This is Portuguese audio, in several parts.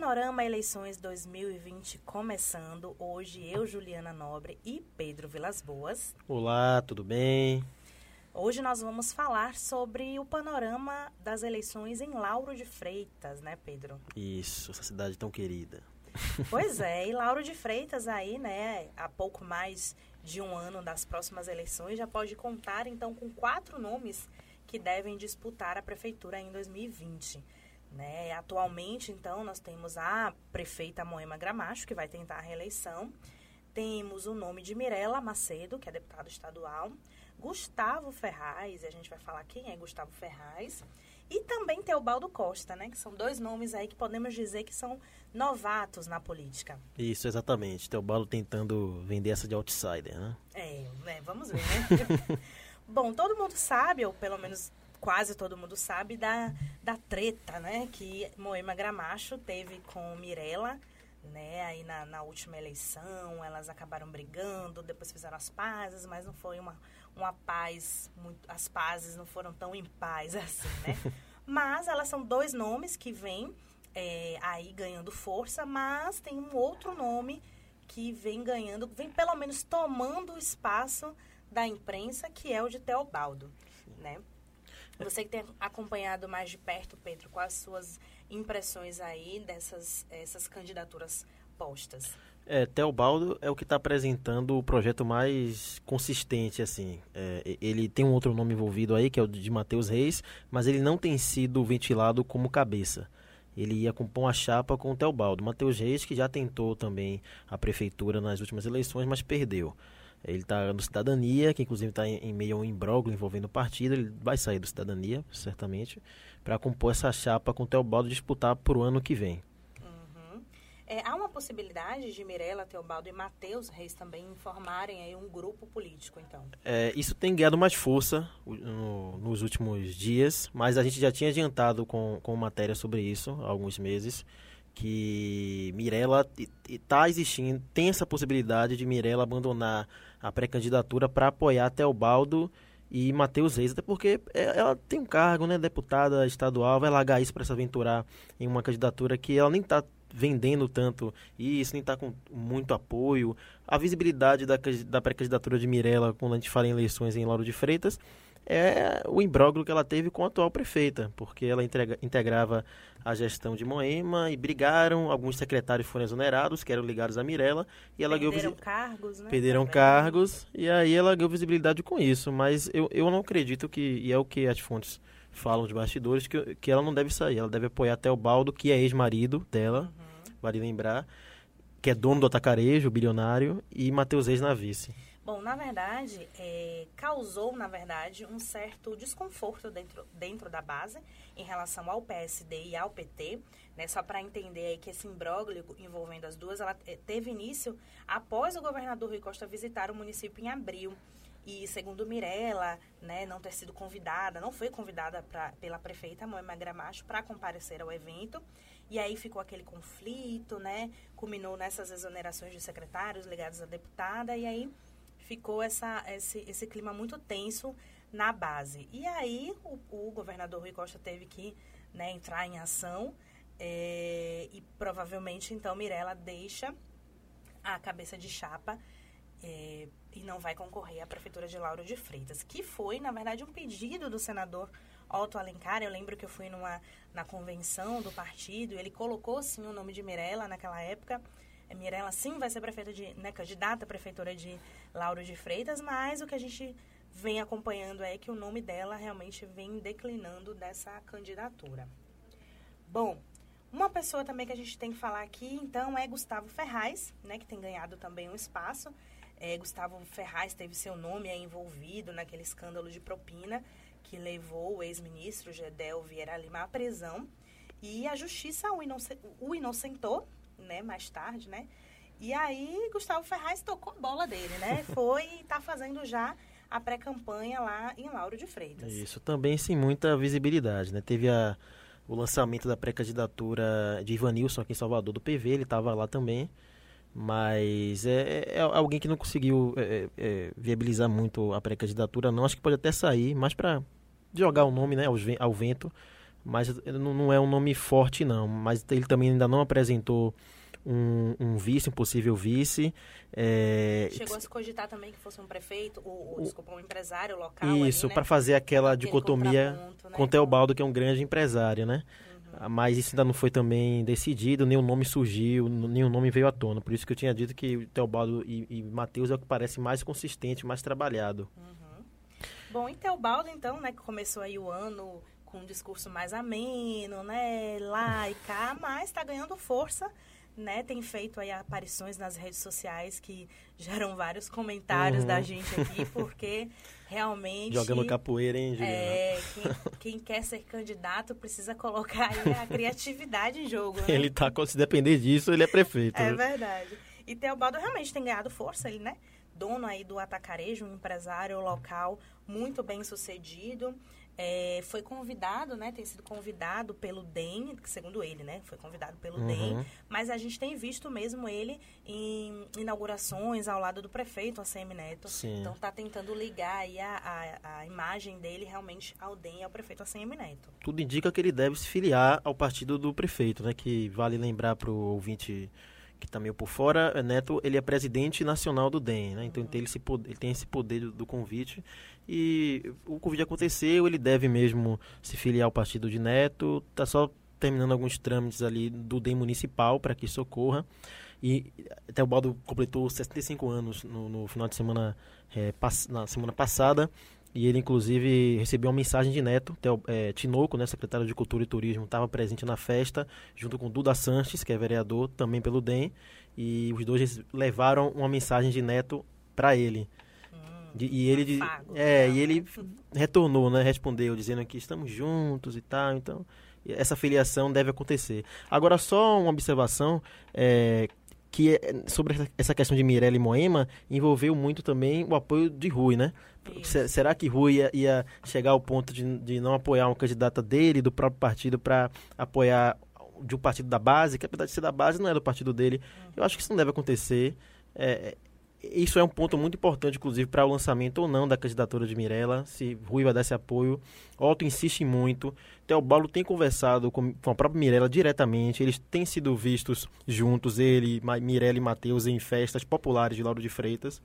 Panorama Eleições 2020 começando. Hoje eu, Juliana Nobre e Pedro Vilas Boas. Olá, tudo bem? Hoje nós vamos falar sobre o panorama das eleições em Lauro de Freitas, né, Pedro? Isso, essa cidade tão querida. Pois é, e Lauro de Freitas aí, né, há pouco mais de um ano das próximas eleições, já pode contar então com quatro nomes que devem disputar a prefeitura em 2020. Né? Atualmente, então, nós temos a prefeita Moema Gramacho, que vai tentar a reeleição. Temos o nome de Mirela Macedo, que é deputado estadual. Gustavo Ferraz, e a gente vai falar quem é Gustavo Ferraz. E também Teobaldo Costa, né? Que são dois nomes aí que podemos dizer que são novatos na política. Isso, exatamente. Teobaldo tentando vender essa de outsider, né? É, né? vamos ver, né? Bom, todo mundo sabe, ou pelo menos quase todo mundo sabe, da, da treta, né? Que Moema Gramacho teve com Mirella, né? Aí na, na última eleição, elas acabaram brigando, depois fizeram as pazes, mas não foi uma, uma paz, muito, as pazes não foram tão em paz assim, né? mas elas são dois nomes que vêm é, aí ganhando força, mas tem um outro nome que vem ganhando, vem pelo menos tomando o espaço da imprensa, que é o de Teobaldo, né? Você que tem acompanhado mais de perto, Pedro, quais as suas impressões aí dessas essas candidaturas postas? É, Teobaldo é o que está apresentando o projeto mais consistente, assim. É, ele tem um outro nome envolvido aí, que é o de Matheus Reis, mas ele não tem sido ventilado como cabeça. Ele ia compor uma chapa com o Teobaldo. Matheus Reis, que já tentou também a prefeitura nas últimas eleições, mas perdeu. Ele está no Cidadania, que inclusive está em, em, meio a um imbróglio envolvendo o partido. Ele vai sair do Cidadania, certamente, para compor essa chapa com o Teobaldo disputar para o ano que vem. Uhum. É, há uma possibilidade de Mirella, Teobaldo e Matheus Reis também formarem aí um grupo político, então? É, isso tem ganhado mais força no, nos últimos dias, mas a gente já tinha adiantado com, com matéria sobre isso há alguns meses que Mirella está existindo, tem essa possibilidade de Mirella abandonar a pré-candidatura para apoiar Teobaldo e Matheus Reis, até porque é, ela tem um cargo, né, deputada estadual, vai largar isso para se aventurar em uma candidatura que ela nem está vendendo tanto isso, nem está com muito apoio. A visibilidade da, da pré-candidatura de Mirella, quando a gente fala em eleições em Lauro de Freitas, é o imbróglio que ela teve com a atual prefeita, porque ela entrega, integrava a gestão de Moema e brigaram, alguns secretários foram exonerados, que eram ligados a Mirella, e ela Perderam cargos, né? Perderam Também. cargos, e aí ela ganhou visibilidade com isso, mas eu, eu não acredito que, e é o que as fontes falam de bastidores, que, que ela não deve sair, ela deve apoiar até o Baldo, que é ex-marido dela, uhum. vale lembrar, que é dono do atacarejo, bilionário, e Matheus Reis na vice. Bom, na verdade, é, causou, na verdade, um certo desconforto dentro, dentro da base em relação ao PSD e ao PT, né? Só para entender aí que esse imbróglio envolvendo as duas, ela é, teve início após o governador Rui Costa visitar o município em abril. E segundo Mirella, né, não ter sido convidada, não foi convidada pra, pela prefeita Moema Gramacho para comparecer ao evento. E aí ficou aquele conflito, né? Culminou nessas exonerações de secretários ligados à deputada. E aí ficou essa, esse, esse clima muito tenso na base. E aí o, o governador Rui Costa teve que né, entrar em ação é, e provavelmente então Mirella deixa a cabeça de chapa é, e não vai concorrer à prefeitura de Lauro de Freitas, que foi, na verdade, um pedido do senador Otto Alencar. Eu lembro que eu fui numa, na convenção do partido, ele colocou sim o nome de Mirella naquela época Mirella sim vai ser prefeita de, né, candidata à prefeitura de Lauro de Freitas, mas o que a gente vem acompanhando é que o nome dela realmente vem declinando dessa candidatura. Bom, uma pessoa também que a gente tem que falar aqui, então, é Gustavo Ferraz, né, que tem ganhado também um espaço. É, Gustavo Ferraz teve seu nome envolvido naquele escândalo de propina que levou o ex-ministro Gedel Vieira Lima à prisão. E a justiça o inocentou, né, mais tarde, né? E aí Gustavo Ferraz tocou a bola dele, né? Foi e está fazendo já a pré-campanha lá em Lauro de Freitas. Isso, também sem muita visibilidade, né? Teve a, o lançamento da pré-candidatura de Ivanilson aqui em Salvador do PV, ele estava lá também, mas é, é, é, alguém que não conseguiu é, é, é viabilizar muito a pré-candidatura, não. Acho que pode até sair, mas para jogar o nome né, ao, ao vento, mas não, é um nome forte, não. Mas ele também ainda não apresentou um, um vice, um possível vice. É... Chegou a se cogitar também que fosse um prefeito, ou, ou desculpa, um empresário local. Isso, né? para fazer aquela Aquele dicotomia né? com o Teobaldo, que é um grande empresário, né? Uhum. Mas isso ainda não foi também decidido, nenhum nome surgiu, nenhum nome veio à tona. Por isso que eu tinha dito que Teobaldo e, e Matheus é o que parece mais consistente, mais trabalhado. Uhum. Bom, e Teobaldo, então, né, que começou aí o ano com um discurso mais ameno, né, lá e cá, mas está ganhando força né, tem feito aí aparições nas redes sociais que geram vários comentários uhum. da gente aqui, porque realmente... Jogando capoeira, hein, Juliana? É, quem, quem, quer ser candidato precisa colocar a criatividade em jogo, né? Ele tá, se depender disso, ele é prefeito. É verdade. E Teobaldo realmente tem ganhado força, ele, né? Dono aí do Atacarejo, um empresário local muito bem sucedido. É, foi convidado, né? Tem sido convidado pelo DEM, segundo ele, né? Foi convidado pelo uhum. DEM, mas a gente tem visto mesmo ele em inaugurações ao lado do prefeito, ACM Neto. Sim. Então tá tentando ligar aí a, a, a, imagem dele realmente ao DEM e ao prefeito ACM Neto. Tudo indica que ele deve se filiar ao partido do prefeito, né? Que vale lembrar para o ouvinte que está meio por fora, é Neto, ele é presidente nacional do DEM, né? Então ele, tem esse poder, ele tem esse poder do, do, convite e o convite aconteceu, ele deve mesmo se filiar ao partido de Neto, tá só terminando alguns trâmites ali do DEM municipal para que isso ocorra. E até o Baldo completou 65 anos no, no final de semana, é, pass na semana passada. E ele, inclusive, recebeu uma mensagem de Neto. Theo, é, Tinoco, né, secretário de Cultura e Turismo, estava presente na festa, junto com Duda Sanches, que é vereador, também pelo DEM. E os dois levaram uma mensagem de Neto para ele. Hum, e ele, é, e ele retornou, né, respondeu, dizendo que estamos juntos e tal. Então, essa filiação deve acontecer. Agora, só uma observação. É, que é, sobre essa questão de Mirella e Moema envolveu muito também o apoio de Rui, né? Será que Rui ia, ia, chegar ao ponto de, de não apoiar uma candidata dele, do próprio partido, para apoiar de um partido da base, que apesar de ser da base, não é do partido dele? Uhum. Eu acho que isso não deve acontecer. É, isso é um ponto muito importante, inclusive, para o lançamento ou não da candidatura de Mirella, se Rui vai dar esse apoio. Otto insiste muito. Teobaldo tem conversado com, a própria Mirella diretamente, eles têm sido vistos juntos, ele, Mirella e Matheus, em festas populares de Lauro de Freitas.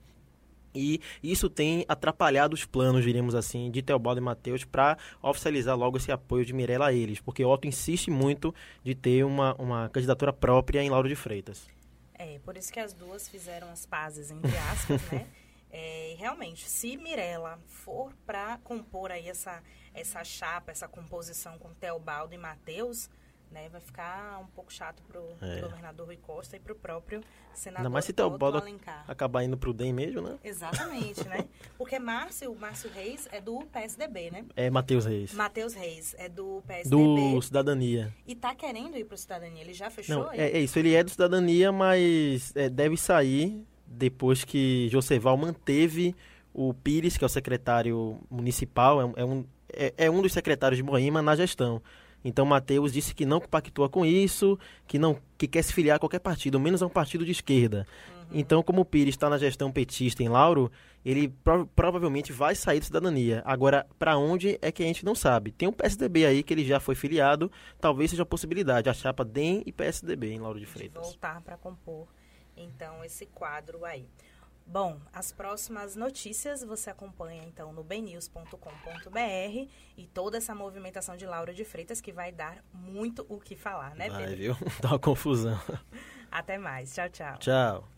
E isso tem atrapalhado os planos, diríamos assim, de Teobaldo e Matheus para oficializar logo esse apoio de Mirella a eles, porque Otto insiste muito de ter uma, uma candidatura própria em Lauro de Freitas. Por isso que as duas fizeram as pazes, entre aspas, né? É, realmente, se Mirella for para compor aí essa, essa chapa, essa composição com Teobaldo e Matheus, né, vai ficar um pouco chato para o é. governador Rui Costa e para o próprio senador Ainda mais se Teobaldo acabar indo para o DEM mesmo, né? Exatamente, né? Porque Márcio, Márcio Reis é do PSDB, né? É Matheus Reis. Matheus Reis é do PSDB. Do Cidadania. E tá querendo ir para o Cidadania, ele já fechou? Não, é, é, isso, ele é do Cidadania, mas é, deve sair depois que Joseval manteve o Pires, que é o secretário municipal, é, é um, é, é um dos secretários de Moema na gestão. Então Mateus disse que não compactua com isso, que não que quer se filiar a qualquer partido, menos a um partido de esquerda. Uhum. Então, como o Pires está na gestão petista em Lauro, ele prov provavelmente vai sair da cidadania. Agora, para onde é que a gente não sabe. Tem um PSDB aí que ele já foi filiado, talvez seja a possibilidade, a chapa DEM e PSDB em Lauro de Freitas. De voltar para compor, então, esse quadro aí. Bom, as próximas notícias você acompanha então no bnews.com.br e toda essa movimentação de Laura de Freitas que vai dar muito o que falar, né, Pedro? Vai, viu? Dá uma confusão. Até mais. Tchau, tchau. Tchau.